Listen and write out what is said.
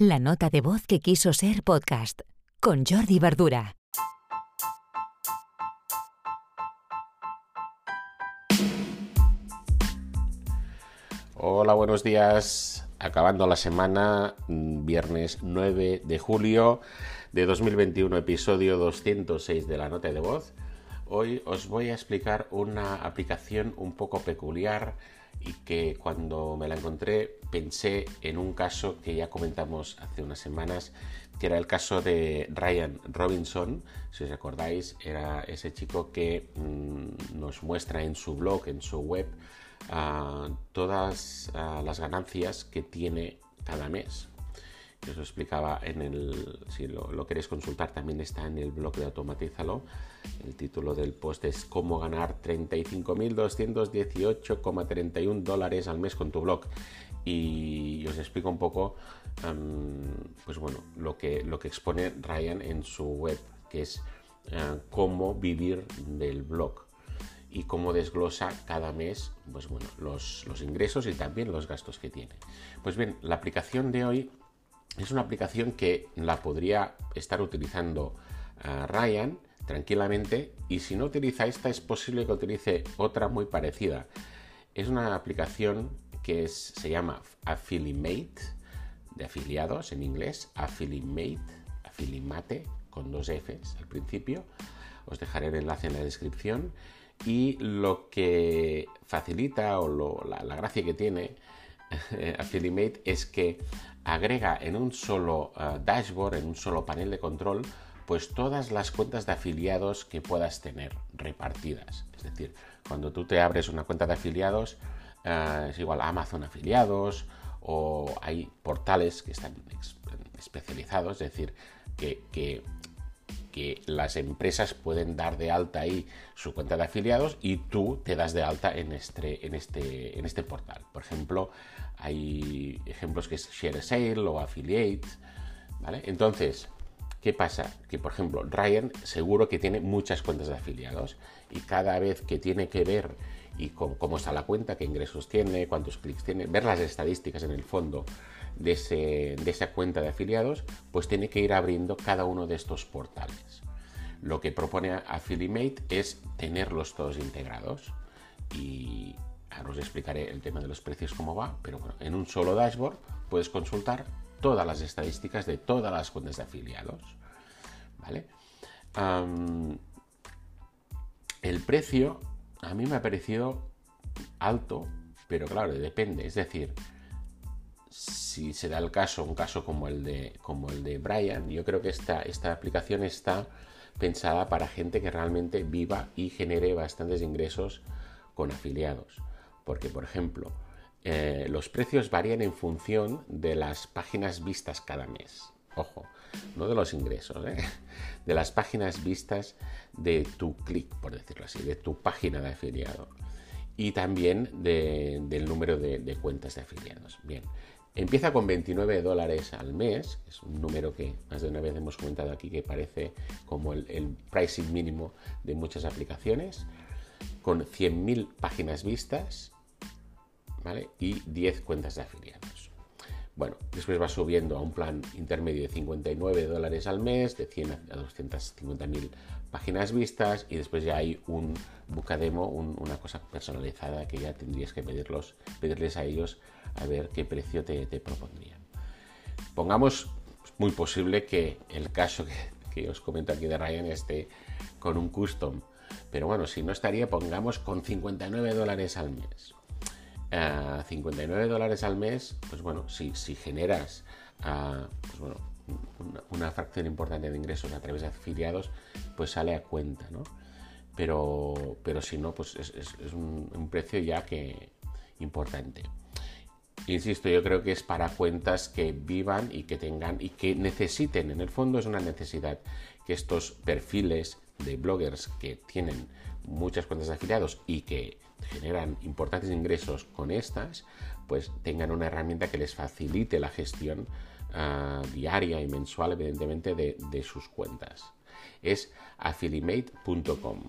La nota de voz que quiso ser podcast con Jordi Verdura. Hola, buenos días. Acabando la semana, viernes 9 de julio de 2021, episodio 206 de la nota de voz. Hoy os voy a explicar una aplicación un poco peculiar y que cuando me la encontré pensé en un caso que ya comentamos hace unas semanas, que era el caso de Ryan Robinson, si os acordáis, era ese chico que mm, nos muestra en su blog, en su web, todas las ganancias que tiene cada mes. Os lo explicaba en el. Si lo, queréis consultar, también está en el blog de Automatízalo. El título del post es Cómo ganar 35.218,31 dólares al mes con tu blog. Y os explico un poco, pues bueno, lo que, lo que expone Ryan en su web, que es eh, cómo vivir del blog y cómo desglosa cada mes pues bueno, los, ingresos y también los gastos que tiene. Pues bien, la aplicación de hoy es una aplicación que la podría estar utilizando eh, Ryan tranquilamente y si no utiliza esta es posible que utilice otra muy parecida. Es una aplicación que se llama Affilimate, de afiliados en inglés, Affilimate, Affilimate con dos Fs al principio. Os dejaré el enlace en la descripción y lo que facilita o la, gracia que tiene Affilimate es que agrega en un solo eh, dashboard, en un solo panel de control, pues todas las cuentas de afiliados que puedas tener repartidas. Es decir, cuando tú te abres una cuenta de afiliados, eh, es igual Amazon afiliados o hay portales que están especializados, es decir, que las empresas pueden dar de alta ahí su cuenta de afiliados y tú te das de alta en este, en este, en este portal. Por ejemplo, hay ejemplos que es Share Sale o Affiliate, ¿vale? Entonces, ¿qué pasa? Que, por ejemplo, Ryan seguro que tiene muchas cuentas de afiliados y cada vez que tiene que ver y cómo está la cuenta, qué ingresos tiene, cuántos clics tiene, ver las estadísticas en el fondo de, esa cuenta de afiliados, pues tiene que ir abriendo cada uno de estos portales. Lo que propone Affiliate es tenerlos todos integrados y ahora os explicaré el tema de los precios cómo va, pero bueno, en un solo dashboard puedes consultar todas las estadísticas de todas las cuentas de afiliados. ¿Vale? el precio a mí me ha parecido alto, pero claro, depende. Es decir, si se da el caso, un caso como el de, como el de Brian, yo creo que esta, esta aplicación está pensada para gente que realmente viva y genere bastantes ingresos con afiliados. Porque, por ejemplo, eh, los precios varían en función de las páginas vistas cada mes. Ojo, no de los ingresos, ¿eh? de las páginas vistas de tu clic, por decirlo así, de tu página de afiliado. Y también del número de, cuentas de afiliados. Bien, Empieza con 29 dólares al mes, es un número que más de una vez hemos comentado aquí que parece como el, pricing mínimo de muchas aplicaciones, con 100.000 páginas vistas y 10 cuentas de afiliados. Bueno, después va subiendo a un plan intermedio de 59 dólares al mes, de 100 a 250.000 páginas vistas y después ya hay un bucademo, una cosa personalizada que ya tendrías que pedirlos, pedirles a ellos a ver qué precio te, propondrían. Pongamos muy posible que el caso que, os comento aquí de Ryan esté con un custom, pero bueno, si no estaría, pongamos con 59 dólares al mes. 59 eh, dólares al mes, pues bueno, si, generas pues una, fracción importante de ingresos a través de afiliados, pues sale a cuenta, ¿no? Pero, pero si no, pues es, un, un, precio ya que importante. Insisto, yo creo que es para cuentas que vivan y que tengan y que necesiten, en el fondo es una necesidad que estos perfiles de bloggers que tienen muchas cuentas de afiliados y que generan importantes ingresos con estas, pues tengan una herramienta que les facilite la gestión ah, diaria y mensual, evidentemente, de, de sus cuentas. Es affilimate.com